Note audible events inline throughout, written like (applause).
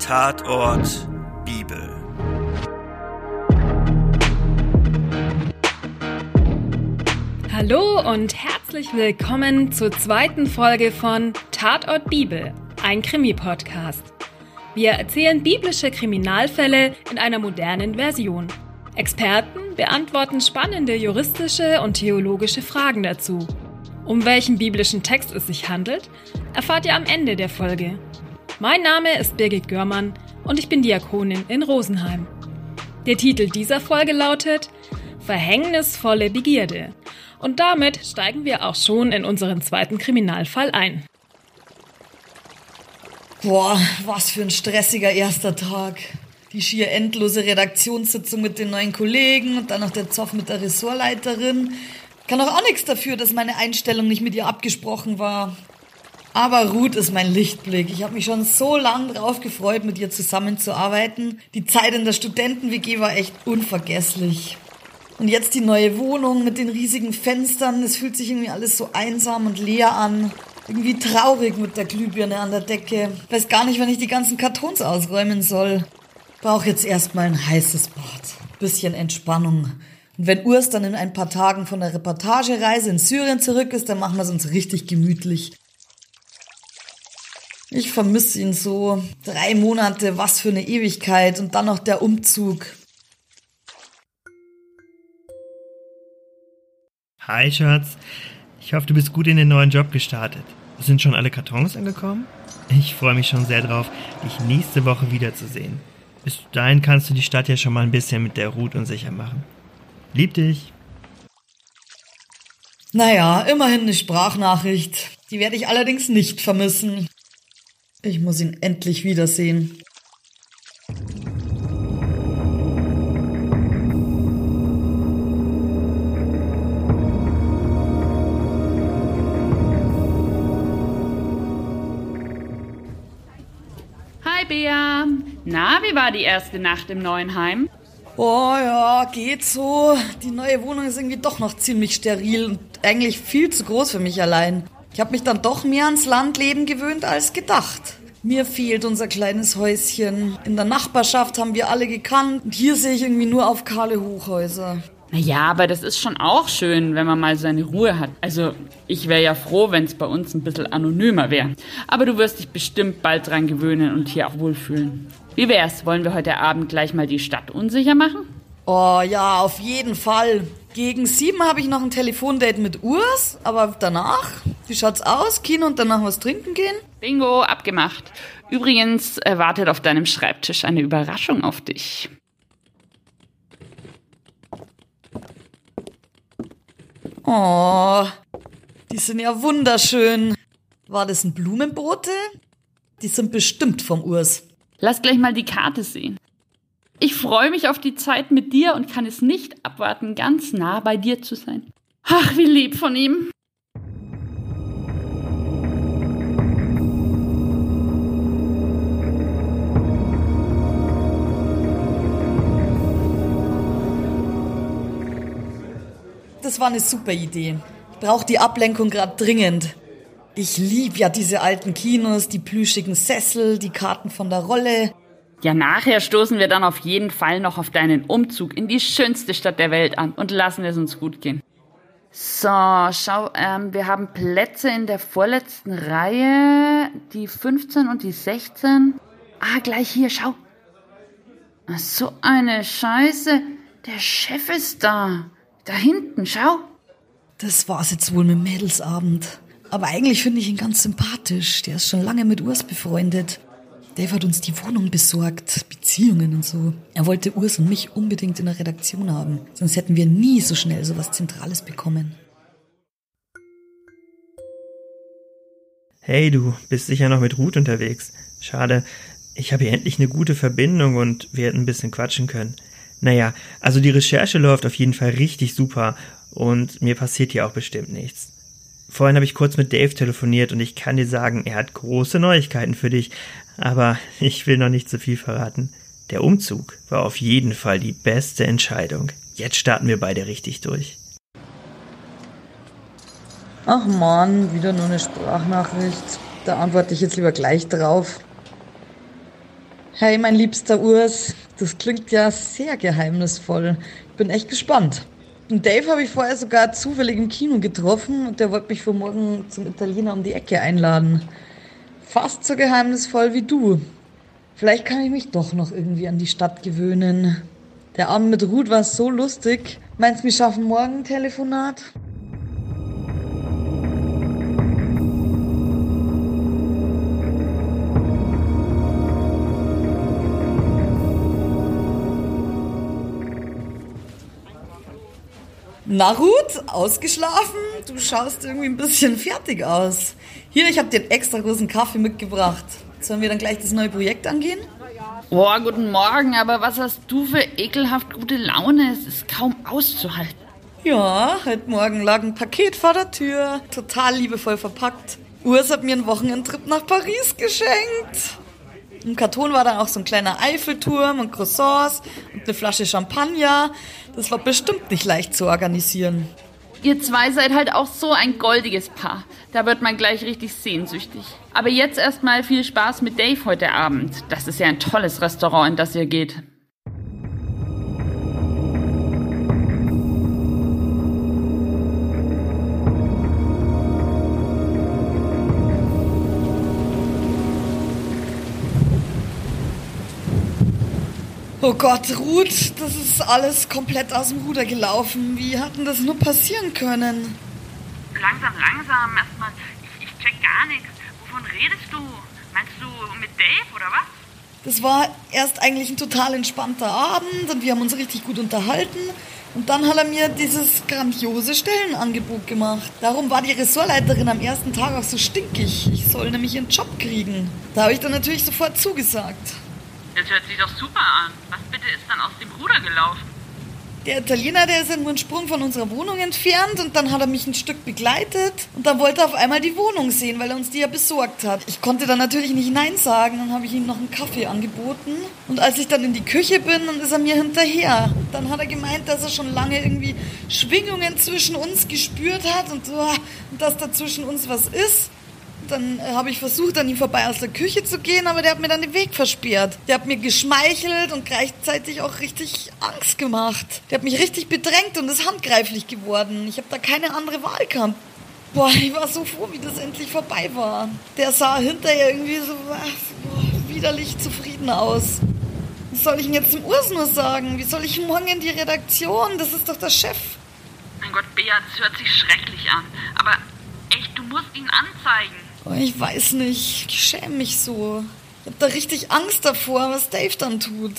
Tatort Bibel. Hallo und herzlich willkommen zur zweiten Folge von Tatort Bibel, ein Krimi-Podcast. Wir erzählen biblische Kriminalfälle in einer modernen Version. Experten beantworten spannende juristische und theologische Fragen dazu. Um welchen biblischen Text es sich handelt, erfahrt ihr am Ende der Folge. Mein Name ist Birgit Görmann und ich bin Diakonin in Rosenheim. Der Titel dieser Folge lautet Verhängnisvolle Begierde. Und damit steigen wir auch schon in unseren zweiten Kriminalfall ein. Boah, was für ein stressiger erster Tag. Die schier endlose Redaktionssitzung mit den neuen Kollegen und dann noch der Zoff mit der Ressortleiterin. Kann doch auch nichts dafür, dass meine Einstellung nicht mit ihr abgesprochen war. Aber Ruth ist mein Lichtblick. Ich habe mich schon so lang drauf gefreut, mit ihr zusammenzuarbeiten. Die Zeit in der Studenten-WG war echt unvergesslich. Und jetzt die neue Wohnung mit den riesigen Fenstern. Es fühlt sich irgendwie alles so einsam und leer an. Irgendwie traurig mit der Glühbirne an der Decke. Weiß gar nicht, wann ich die ganzen Kartons ausräumen soll. Brauch jetzt erstmal ein heißes Bad. Bisschen Entspannung. Und wenn Urs dann in ein paar Tagen von der Reportagereise in Syrien zurück ist, dann machen wir es uns richtig gemütlich. Ich vermisse ihn so. Drei Monate, was für eine Ewigkeit. Und dann noch der Umzug. Hi, Schatz. Ich hoffe, du bist gut in den neuen Job gestartet. Sind schon alle Kartons angekommen? Ich freue mich schon sehr drauf, dich nächste Woche wiederzusehen. Bis dahin kannst du die Stadt ja schon mal ein bisschen mit der Ruth unsicher machen. Lieb dich. Naja, immerhin eine Sprachnachricht. Die werde ich allerdings nicht vermissen. Ich muss ihn endlich wiedersehen. Hi Bea. Na, wie war die erste Nacht im neuen Heim? Oh ja, geht so. Die neue Wohnung ist irgendwie doch noch ziemlich steril und eigentlich viel zu groß für mich allein. Ich habe mich dann doch mehr ans Landleben gewöhnt als gedacht. Mir fehlt unser kleines Häuschen. In der Nachbarschaft haben wir alle gekannt und hier sehe ich irgendwie nur auf kahle Hochhäuser. Naja, aber das ist schon auch schön, wenn man mal seine Ruhe hat. Also, ich wäre ja froh, wenn es bei uns ein bisschen anonymer wäre. Aber du wirst dich bestimmt bald dran gewöhnen und hier auch wohlfühlen. Wie wär's? Wollen wir heute Abend gleich mal die Stadt unsicher machen? Oh ja, auf jeden Fall. Gegen sieben habe ich noch ein Telefondate mit Urs, aber danach, wie schaut's aus? Kino und danach was trinken gehen? Bingo, abgemacht. Übrigens äh, wartet auf deinem Schreibtisch eine Überraschung auf dich. Oh, die sind ja wunderschön. War das ein Blumenboote? Die sind bestimmt vom Urs. Lass gleich mal die Karte sehen. Ich freue mich auf die Zeit mit dir und kann es nicht abwarten, ganz nah bei dir zu sein. Ach, wie lieb von ihm. Das war eine super Idee. Ich brauche die Ablenkung gerade dringend. Ich lieb ja diese alten Kinos, die plüschigen Sessel, die Karten von der Rolle. Ja, nachher stoßen wir dann auf jeden Fall noch auf deinen Umzug in die schönste Stadt der Welt an und lassen es uns gut gehen. So, schau, ähm, wir haben Plätze in der vorletzten Reihe, die 15 und die 16. Ah, gleich hier, schau. Ach, so eine Scheiße. Der Chef ist da. Da hinten, schau. Das war's jetzt wohl mit dem Mädelsabend. Aber eigentlich finde ich ihn ganz sympathisch. Der ist schon lange mit Urs befreundet. Dave hat uns die Wohnung besorgt, Beziehungen und so. Er wollte Urs und mich unbedingt in der Redaktion haben. Sonst hätten wir nie so schnell so was Zentrales bekommen. Hey, du bist sicher noch mit Ruth unterwegs. Schade. Ich habe hier endlich eine gute Verbindung und wir hätten ein bisschen quatschen können. Naja, also die Recherche läuft auf jeden Fall richtig super und mir passiert hier auch bestimmt nichts. Vorhin habe ich kurz mit Dave telefoniert und ich kann dir sagen, er hat große Neuigkeiten für dich, aber (laughs) ich will noch nicht zu viel verraten. Der Umzug war auf jeden Fall die beste Entscheidung. Jetzt starten wir beide richtig durch. Ach man, wieder nur eine Sprachnachricht. Da antworte ich jetzt lieber gleich drauf. Hey, mein liebster Urs, das klingt ja sehr geheimnisvoll. Ich bin echt gespannt. Und Dave habe ich vorher sogar zufällig im Kino getroffen und der wollte mich für morgen zum Italiener um die Ecke einladen. Fast so geheimnisvoll wie du. Vielleicht kann ich mich doch noch irgendwie an die Stadt gewöhnen. Der Abend mit Ruth war so lustig. Meinst du, wir schaffen morgen ein Telefonat? Na Ruth, ausgeschlafen? Du schaust irgendwie ein bisschen fertig aus. Hier, ich habe dir einen extra großen Kaffee mitgebracht. Sollen wir dann gleich das neue Projekt angehen? Boah, guten Morgen, aber was hast du für ekelhaft gute Laune? Es ist kaum auszuhalten. Ja, heute Morgen lag ein Paket vor der Tür, total liebevoll verpackt. Urs hat mir einen Wochenendtrip nach Paris geschenkt. Im Karton war dann auch so ein kleiner Eiffelturm und Croissants und eine Flasche Champagner. Das war bestimmt nicht leicht zu organisieren. Ihr zwei seid halt auch so ein goldiges Paar. Da wird man gleich richtig sehnsüchtig. Aber jetzt erstmal viel Spaß mit Dave heute Abend. Das ist ja ein tolles Restaurant, in das ihr geht. Oh Gott, Ruth, das ist alles komplett aus dem Ruder gelaufen. Wie hat denn das nur passieren können? Langsam, langsam. Erstmal, ich, ich check gar nichts. Wovon redest du? Meinst du mit Dave oder was? Das war erst eigentlich ein total entspannter Abend und wir haben uns richtig gut unterhalten. Und dann hat er mir dieses grandiose Stellenangebot gemacht. Darum war die Ressortleiterin am ersten Tag auch so stinkig. Ich soll nämlich ihren Job kriegen. Da habe ich dann natürlich sofort zugesagt. Das hört sich doch super an. Was bitte ist dann aus dem Ruder gelaufen? Der Italiener, der ist ja nur einen Sprung von unserer Wohnung entfernt und dann hat er mich ein Stück begleitet und dann wollte er auf einmal die Wohnung sehen, weil er uns die ja besorgt hat. Ich konnte dann natürlich nicht Nein sagen, dann habe ich ihm noch einen Kaffee angeboten und als ich dann in die Küche bin, dann ist er mir hinterher. Dann hat er gemeint, dass er schon lange irgendwie Schwingungen zwischen uns gespürt hat und, oh, und dass da zwischen uns was ist. Dann äh, habe ich versucht, an ihm vorbei aus der Küche zu gehen, aber der hat mir dann den Weg versperrt. Der hat mir geschmeichelt und gleichzeitig auch richtig Angst gemacht. Der hat mich richtig bedrängt und ist handgreiflich geworden. Ich habe da keine andere Wahl gehabt. Boah, ich war so froh, wie das endlich vorbei war. Der sah hinterher irgendwie so boah, widerlich zufrieden aus. Was soll ich denn jetzt dem Urs nur sagen? Wie soll ich morgen in die Redaktion? Das ist doch der Chef. Mein Gott, Bea, das hört sich schrecklich an. Aber echt, du musst ihn anzeigen. Oh, ich weiß nicht. Ich schäme mich so. Ich hab da richtig Angst davor, was Dave dann tut.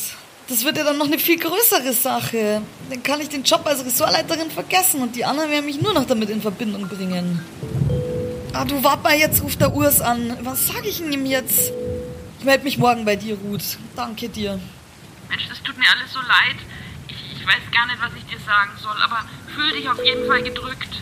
Das wird ja dann noch eine viel größere Sache. Dann kann ich den Job als Ressortleiterin vergessen und die anderen werden mich nur noch damit in Verbindung bringen. Ah, du wart mal, jetzt ruft der Urs an. Was sag ich ihm jetzt? Ich melde mich morgen bei dir, Ruth. Danke dir. Mensch, das tut mir alles so leid. Ich, ich weiß gar nicht, was ich dir sagen soll, aber fühl dich auf jeden Fall gedrückt.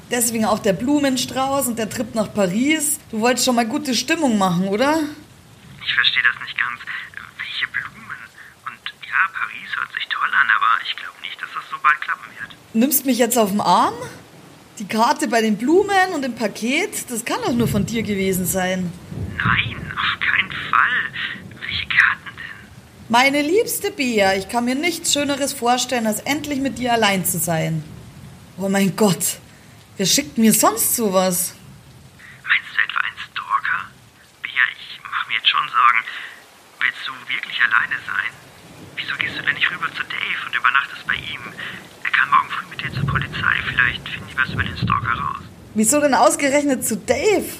Deswegen auch der Blumenstrauß und der Trip nach Paris. Du wolltest schon mal gute Stimmung machen, oder? Ich verstehe das nicht ganz. Welche Blumen? Und ja, Paris hört sich toll an, aber ich glaube nicht, dass das so bald klappen wird. Nimmst mich jetzt auf den Arm? Die Karte bei den Blumen und dem Paket, das kann doch nur von dir gewesen sein. Nein, auf keinen Fall. Welche Karten denn? Meine liebste Bea, ich kann mir nichts Schöneres vorstellen, als endlich mit dir allein zu sein. Oh mein Gott, wer schickt mir sonst sowas? Meinst du etwa einen Stalker? Ja, ich mache mir jetzt schon Sorgen. Willst du wirklich alleine sein? Wieso gehst du denn nicht rüber zu Dave und übernachtest bei ihm? Er kann morgen früh mit dir zur Polizei. Vielleicht finden die was über den Stalker raus. Wieso denn ausgerechnet zu Dave?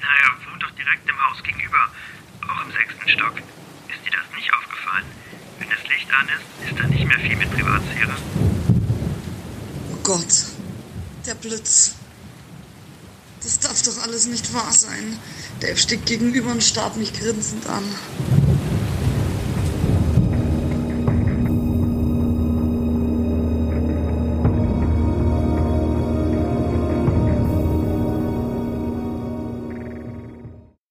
Na, er wohnt doch direkt im Haus Haus gegenüber, auch im sechsten Stock. Ist dir das nicht aufgefallen? Wenn das Licht an ist, ist da nicht mehr viel mit Privatsphäre. Oh Gott, der Blitz. Das darf doch alles nicht wahr sein. Dave steht gegenüber und starrt mich grinsend an.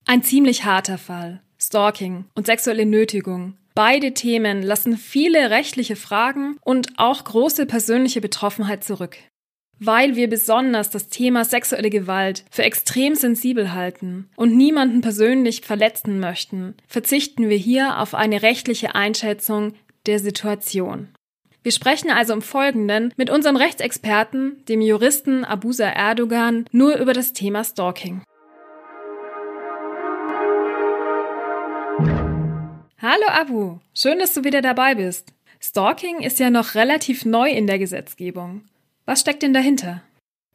Ein ziemlich harter Fall. Stalking und sexuelle Nötigung. Beide Themen lassen viele rechtliche Fragen und auch große persönliche Betroffenheit zurück. Weil wir besonders das Thema sexuelle Gewalt für extrem sensibel halten und niemanden persönlich verletzen möchten, verzichten wir hier auf eine rechtliche Einschätzung der Situation. Wir sprechen also im Folgenden mit unserem Rechtsexperten, dem Juristen Abusa Erdogan, nur über das Thema Stalking. Hallo Abu, schön, dass du wieder dabei bist. Stalking ist ja noch relativ neu in der Gesetzgebung. Was steckt denn dahinter?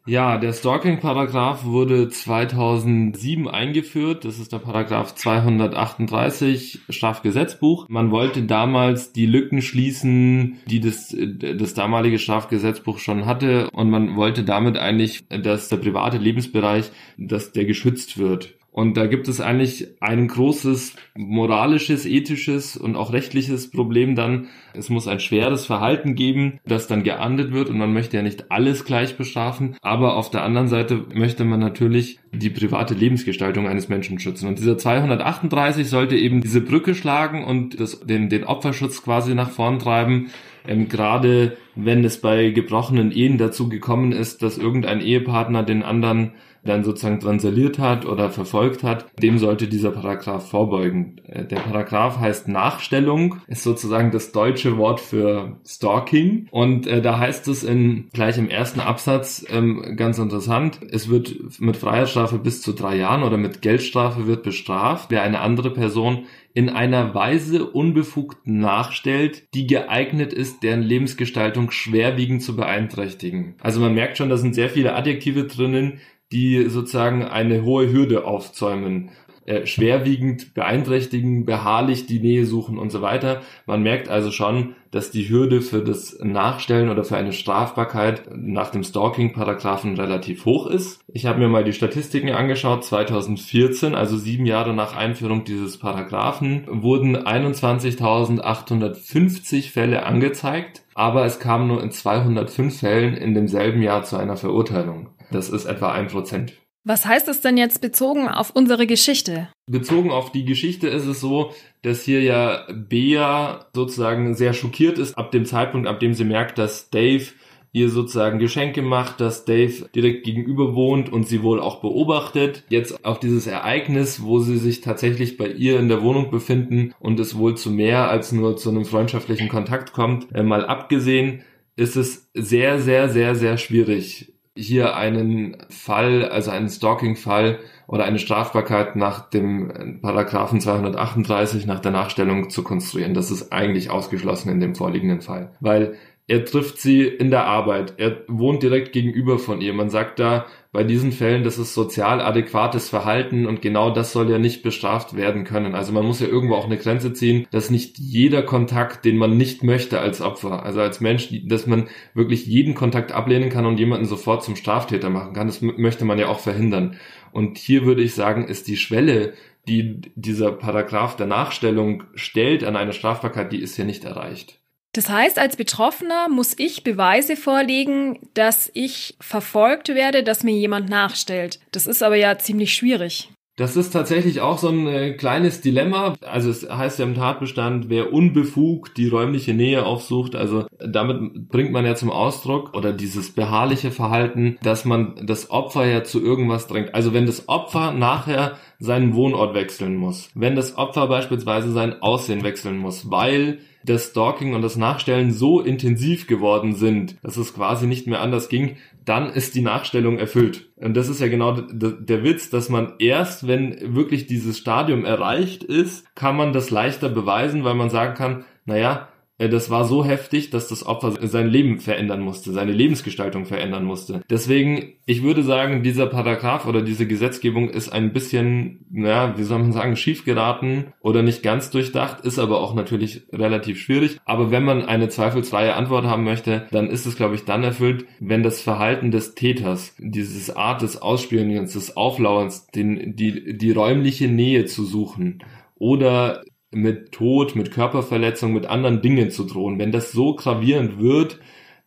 Ja, der Stalking-Paragraph wurde 2007 eingeführt. Das ist der Paragraph 238 Strafgesetzbuch. Man wollte damals die Lücken schließen, die das, das damalige Strafgesetzbuch schon hatte. Und man wollte damit eigentlich, dass der private Lebensbereich, dass der geschützt wird. Und da gibt es eigentlich ein großes moralisches, ethisches und auch rechtliches Problem dann. Es muss ein schweres Verhalten geben, das dann geahndet wird und man möchte ja nicht alles gleich bestrafen. Aber auf der anderen Seite möchte man natürlich die private Lebensgestaltung eines Menschen schützen. Und dieser 238 sollte eben diese Brücke schlagen und das, den, den Opferschutz quasi nach vorn treiben. Ähm, gerade wenn es bei gebrochenen Ehen dazu gekommen ist, dass irgendein Ehepartner den anderen dann sozusagen transaliert hat oder verfolgt hat, dem sollte dieser Paragraph vorbeugen. Äh, der Paragraph heißt Nachstellung, ist sozusagen das deutsche Wort für Stalking und äh, da heißt es in gleich im ersten Absatz ähm, ganz interessant, es wird mit Freiheitsstrafe bis zu drei Jahren oder mit Geldstrafe wird bestraft, wer eine andere Person in einer Weise unbefugt nachstellt, die geeignet ist, deren Lebensgestaltung schwerwiegend zu beeinträchtigen. Also man merkt schon, da sind sehr viele Adjektive drinnen, die sozusagen eine hohe Hürde aufzäumen. Äh, schwerwiegend beeinträchtigen, beharrlich die Nähe suchen und so weiter. Man merkt also schon, dass die Hürde für das Nachstellen oder für eine Strafbarkeit nach dem Stalking-Paragraphen relativ hoch ist. Ich habe mir mal die Statistiken angeschaut. 2014, also sieben Jahre nach Einführung dieses Paragraphen, wurden 21.850 Fälle angezeigt, aber es kam nur in 205 Fällen in demselben Jahr zu einer Verurteilung. Das ist etwa ein Prozent. Was heißt das denn jetzt bezogen auf unsere Geschichte? Bezogen auf die Geschichte ist es so, dass hier ja Bea sozusagen sehr schockiert ist ab dem Zeitpunkt, ab dem sie merkt, dass Dave ihr sozusagen Geschenke macht, dass Dave direkt gegenüber wohnt und sie wohl auch beobachtet. Jetzt auf dieses Ereignis, wo sie sich tatsächlich bei ihr in der Wohnung befinden und es wohl zu mehr als nur zu einem freundschaftlichen Kontakt kommt, äh, mal abgesehen, ist es sehr, sehr, sehr, sehr schwierig, hier einen Fall, also einen Stalking-Fall oder eine Strafbarkeit nach dem Paragraphen 238 nach der Nachstellung zu konstruieren. Das ist eigentlich ausgeschlossen in dem vorliegenden Fall, weil er trifft sie in der Arbeit. Er wohnt direkt gegenüber von ihr. Man sagt da bei diesen Fällen, das ist sozial adäquates Verhalten und genau das soll ja nicht bestraft werden können. Also man muss ja irgendwo auch eine Grenze ziehen, dass nicht jeder Kontakt, den man nicht möchte als Opfer, also als Mensch, dass man wirklich jeden Kontakt ablehnen kann und jemanden sofort zum Straftäter machen kann. Das möchte man ja auch verhindern. Und hier würde ich sagen, ist die Schwelle, die dieser Paragraph der Nachstellung stellt an eine Strafbarkeit, die ist ja nicht erreicht. Das heißt, als Betroffener muss ich Beweise vorlegen, dass ich verfolgt werde, dass mir jemand nachstellt. Das ist aber ja ziemlich schwierig. Das ist tatsächlich auch so ein äh, kleines Dilemma. Also es heißt ja im Tatbestand, wer unbefugt die räumliche Nähe aufsucht, also damit bringt man ja zum Ausdruck oder dieses beharrliche Verhalten, dass man das Opfer ja zu irgendwas drängt. Also wenn das Opfer nachher seinen Wohnort wechseln muss, wenn das Opfer beispielsweise sein Aussehen wechseln muss, weil das Stalking und das Nachstellen so intensiv geworden sind, dass es quasi nicht mehr anders ging, dann ist die Nachstellung erfüllt. Und das ist ja genau der Witz, dass man erst, wenn wirklich dieses Stadium erreicht ist, kann man das leichter beweisen, weil man sagen kann, naja, das war so heftig, dass das Opfer sein Leben verändern musste, seine Lebensgestaltung verändern musste. Deswegen, ich würde sagen, dieser Paragraph oder diese Gesetzgebung ist ein bisschen, naja, wie soll man sagen, schief geraten oder nicht ganz durchdacht, ist aber auch natürlich relativ schwierig. Aber wenn man eine zweifelsfreie Antwort haben möchte, dann ist es, glaube ich, dann erfüllt, wenn das Verhalten des Täters, dieses Art des Ausspionierens, des Auflauerns, den, die, die räumliche Nähe zu suchen oder mit Tod, mit Körperverletzung, mit anderen Dingen zu drohen. Wenn das so gravierend wird,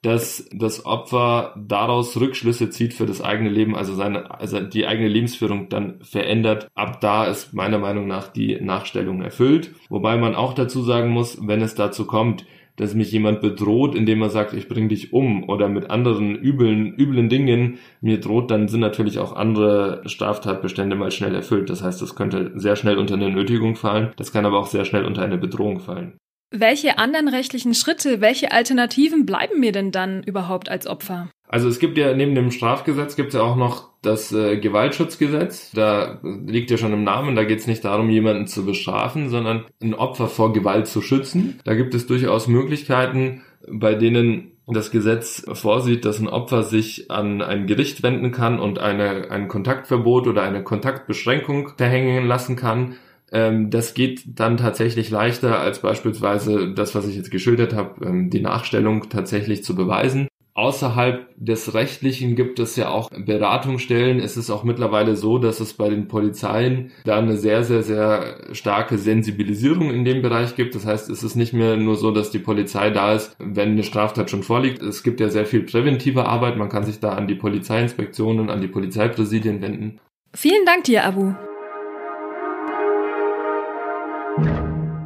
dass das Opfer daraus Rückschlüsse zieht für das eigene Leben, also seine, also die eigene Lebensführung dann verändert. Ab da ist meiner Meinung nach die Nachstellung erfüllt. Wobei man auch dazu sagen muss, wenn es dazu kommt, dass mich jemand bedroht, indem er sagt, ich bring dich um oder mit anderen üblen, üblen Dingen mir droht, dann sind natürlich auch andere Straftatbestände mal schnell erfüllt. Das heißt, das könnte sehr schnell unter eine Nötigung fallen, das kann aber auch sehr schnell unter eine Bedrohung fallen. Welche anderen rechtlichen Schritte, welche Alternativen bleiben mir denn dann überhaupt als Opfer? Also es gibt ja neben dem Strafgesetz gibt es ja auch noch das äh, Gewaltschutzgesetz. Da liegt ja schon im Namen, da geht es nicht darum, jemanden zu bestrafen, sondern ein Opfer vor Gewalt zu schützen. Da gibt es durchaus Möglichkeiten, bei denen das Gesetz vorsieht, dass ein Opfer sich an ein Gericht wenden kann und eine, ein Kontaktverbot oder eine Kontaktbeschränkung verhängen lassen kann. Ähm, das geht dann tatsächlich leichter als beispielsweise das, was ich jetzt geschildert habe, ähm, die Nachstellung tatsächlich zu beweisen. Außerhalb des Rechtlichen gibt es ja auch Beratungsstellen. Es ist auch mittlerweile so, dass es bei den Polizeien da eine sehr, sehr, sehr starke Sensibilisierung in dem Bereich gibt. Das heißt, es ist nicht mehr nur so, dass die Polizei da ist, wenn eine Straftat schon vorliegt. Es gibt ja sehr viel präventive Arbeit. Man kann sich da an die Polizeiinspektionen, an die Polizeipräsidien wenden. Vielen Dank dir, Abu.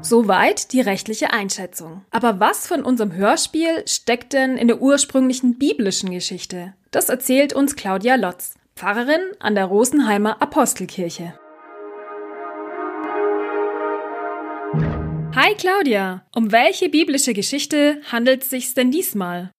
Soweit die rechtliche Einschätzung. Aber was von unserem Hörspiel steckt denn in der ursprünglichen biblischen Geschichte? Das erzählt uns Claudia Lotz, Pfarrerin an der Rosenheimer Apostelkirche. Hi Claudia, um welche biblische Geschichte handelt es sich denn diesmal?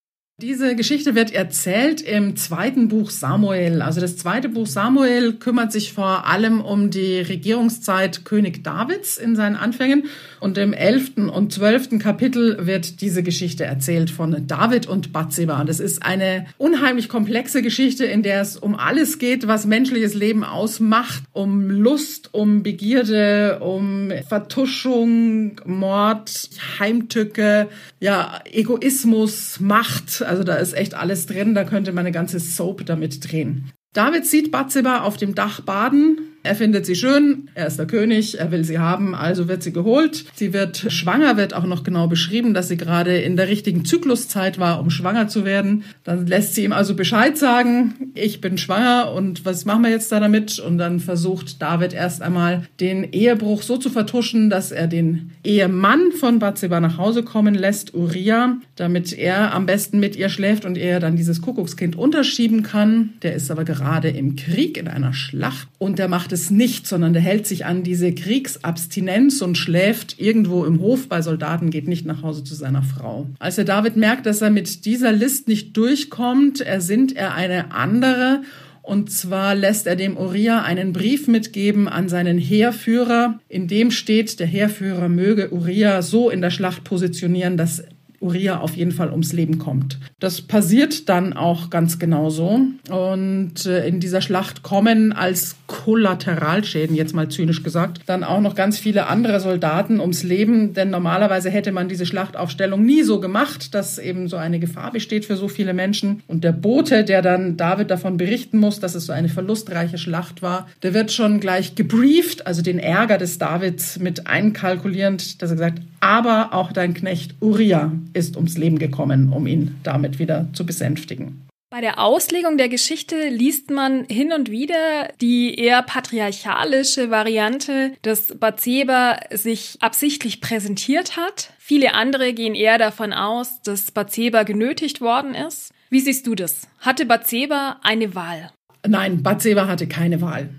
Diese Geschichte wird erzählt im zweiten Buch Samuel. Also das zweite Buch Samuel kümmert sich vor allem um die Regierungszeit König Davids in seinen Anfängen. Und im elften und zwölften Kapitel wird diese Geschichte erzählt von David und Bathseba. Das ist eine unheimlich komplexe Geschichte, in der es um alles geht, was menschliches Leben ausmacht. Um Lust, um Begierde, um Vertuschung, Mord, Heimtücke, ja, Egoismus, Macht. Also da ist echt alles drin. Da könnte man eine ganze Soap damit drehen. David sieht Bathseba auf dem Dach baden er findet sie schön, er ist der König, er will sie haben, also wird sie geholt. Sie wird schwanger, wird auch noch genau beschrieben, dass sie gerade in der richtigen Zykluszeit war, um schwanger zu werden. Dann lässt sie ihm also Bescheid sagen, ich bin schwanger und was machen wir jetzt da damit? Und dann versucht David erst einmal den Ehebruch so zu vertuschen, dass er den Ehemann von Bathseba nach Hause kommen lässt, Uriah, damit er am besten mit ihr schläft und er dann dieses Kuckuckskind unterschieben kann. Der ist aber gerade im Krieg, in einer Schlacht und der macht es nicht, sondern der hält sich an diese Kriegsabstinenz und schläft irgendwo im Hof bei Soldaten, geht nicht nach Hause zu seiner Frau. Als der David merkt, dass er mit dieser List nicht durchkommt, ersinnt er eine andere und zwar lässt er dem Uriah einen Brief mitgeben an seinen Heerführer, in dem steht, der Heerführer möge Uriah so in der Schlacht positionieren, dass Uriah auf jeden Fall ums Leben kommt. Das passiert dann auch ganz genauso. Und äh, in dieser Schlacht kommen als Kollateralschäden, jetzt mal zynisch gesagt, dann auch noch ganz viele andere Soldaten ums Leben. Denn normalerweise hätte man diese Schlachtaufstellung nie so gemacht, dass eben so eine Gefahr besteht für so viele Menschen. Und der Bote, der dann David davon berichten muss, dass es so eine verlustreiche Schlacht war, der wird schon gleich gebrieft, also den Ärger des Davids mit einkalkulierend, dass er gesagt, aber auch dein Knecht Uriah ist ums Leben gekommen, um ihn damit wieder zu besänftigen. Bei der Auslegung der Geschichte liest man hin und wieder die eher patriarchalische Variante, dass Bathseba sich absichtlich präsentiert hat. Viele andere gehen eher davon aus, dass Bathseba genötigt worden ist. Wie siehst du das? Hatte Bathseba eine Wahl? Nein, Bathseba hatte keine Wahl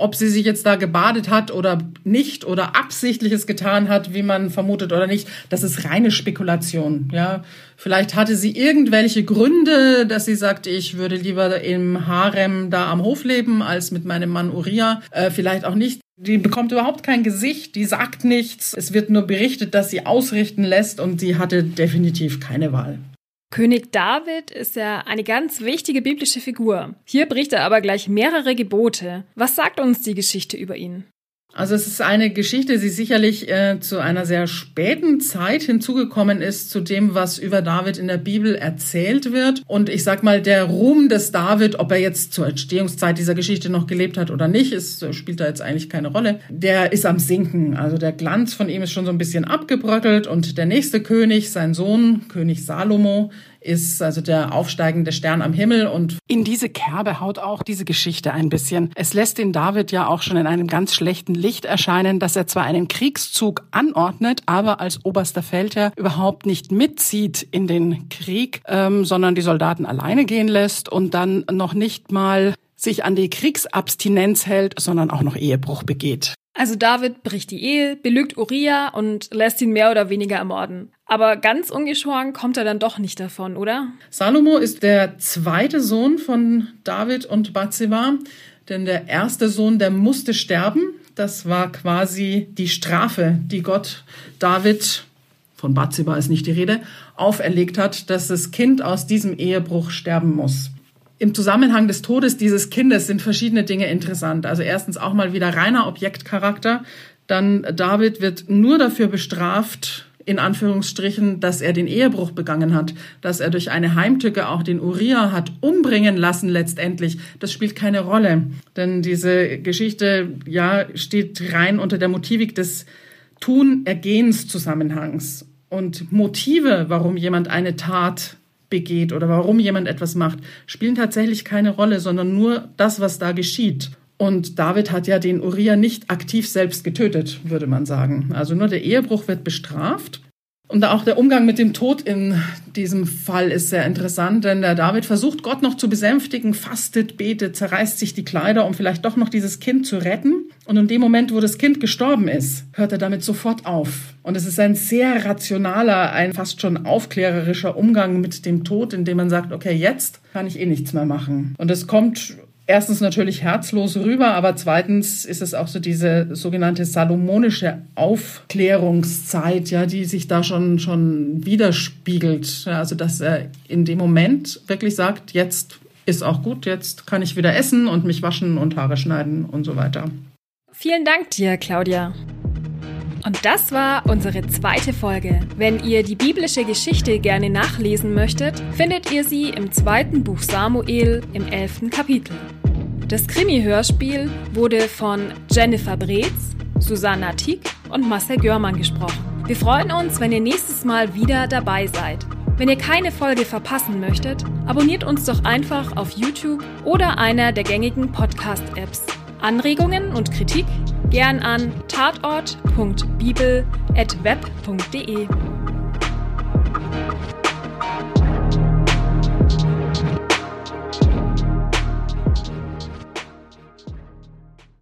ob sie sich jetzt da gebadet hat oder nicht oder absichtliches getan hat, wie man vermutet oder nicht, das ist reine Spekulation. Ja, vielleicht hatte sie irgendwelche Gründe, dass sie sagt, ich würde lieber im Harem da am Hof leben als mit meinem Mann Uriah. Äh, vielleicht auch nicht. Die bekommt überhaupt kein Gesicht, die sagt nichts. Es wird nur berichtet, dass sie ausrichten lässt und sie hatte definitiv keine Wahl. König David ist ja eine ganz wichtige biblische Figur. Hier bricht er aber gleich mehrere Gebote. Was sagt uns die Geschichte über ihn? Also es ist eine Geschichte, die sicherlich äh, zu einer sehr späten Zeit hinzugekommen ist, zu dem, was über David in der Bibel erzählt wird. Und ich sag mal, der Ruhm des David, ob er jetzt zur Entstehungszeit dieser Geschichte noch gelebt hat oder nicht, ist, spielt da jetzt eigentlich keine Rolle. Der ist am Sinken. Also der Glanz von ihm ist schon so ein bisschen abgebröckelt. Und der nächste König, sein Sohn, König Salomo, ist also der aufsteigende Stern am Himmel und in diese Kerbe haut auch diese Geschichte ein bisschen. Es lässt den David ja auch schon in einem ganz schlechten Licht erscheinen, dass er zwar einen Kriegszug anordnet, aber als oberster Feldherr überhaupt nicht mitzieht in den Krieg, ähm, sondern die Soldaten alleine gehen lässt und dann noch nicht mal sich an die Kriegsabstinenz hält, sondern auch noch Ehebruch begeht. Also David bricht die Ehe, belügt Uriah und lässt ihn mehr oder weniger ermorden. Aber ganz ungeschoren kommt er dann doch nicht davon, oder? Salomo ist der zweite Sohn von David und Bathseba, denn der erste Sohn, der musste sterben. Das war quasi die Strafe, die Gott David, von Bathseba ist nicht die Rede, auferlegt hat, dass das Kind aus diesem Ehebruch sterben muss. Im Zusammenhang des Todes dieses Kindes sind verschiedene Dinge interessant. Also erstens auch mal wieder reiner Objektcharakter. Dann David wird nur dafür bestraft, in Anführungsstrichen, dass er den Ehebruch begangen hat, dass er durch eine Heimtücke auch den Uriah hat umbringen lassen letztendlich. Das spielt keine Rolle, denn diese Geschichte ja steht rein unter der Motivik des Tun-Ergehens-Zusammenhangs und Motive, warum jemand eine Tat begeht oder warum jemand etwas macht, spielen tatsächlich keine Rolle, sondern nur das, was da geschieht. Und David hat ja den Uriah nicht aktiv selbst getötet, würde man sagen. Also nur der Ehebruch wird bestraft und auch der Umgang mit dem Tod in diesem Fall ist sehr interessant, denn der David versucht Gott noch zu besänftigen, fastet, betet, zerreißt sich die Kleider, um vielleicht doch noch dieses Kind zu retten. Und in dem Moment, wo das Kind gestorben ist, hört er damit sofort auf. Und es ist ein sehr rationaler, ein fast schon aufklärerischer Umgang mit dem Tod, in dem man sagt, okay, jetzt kann ich eh nichts mehr machen. Und es kommt erstens natürlich herzlos rüber, aber zweitens ist es auch so diese sogenannte salomonische Aufklärungszeit, ja, die sich da schon, schon widerspiegelt. Also, dass er in dem Moment wirklich sagt, jetzt ist auch gut, jetzt kann ich wieder essen und mich waschen und Haare schneiden und so weiter. Vielen Dank dir, Claudia. Und das war unsere zweite Folge. Wenn ihr die biblische Geschichte gerne nachlesen möchtet, findet ihr sie im zweiten Buch Samuel im elften Kapitel. Das Krimi-Hörspiel wurde von Jennifer Breetz, Susanna Tieck und Marcel Görmann gesprochen. Wir freuen uns, wenn ihr nächstes Mal wieder dabei seid. Wenn ihr keine Folge verpassen möchtet, abonniert uns doch einfach auf YouTube oder einer der gängigen Podcast-Apps. Anregungen und Kritik gern an tatort.bibel.web.de.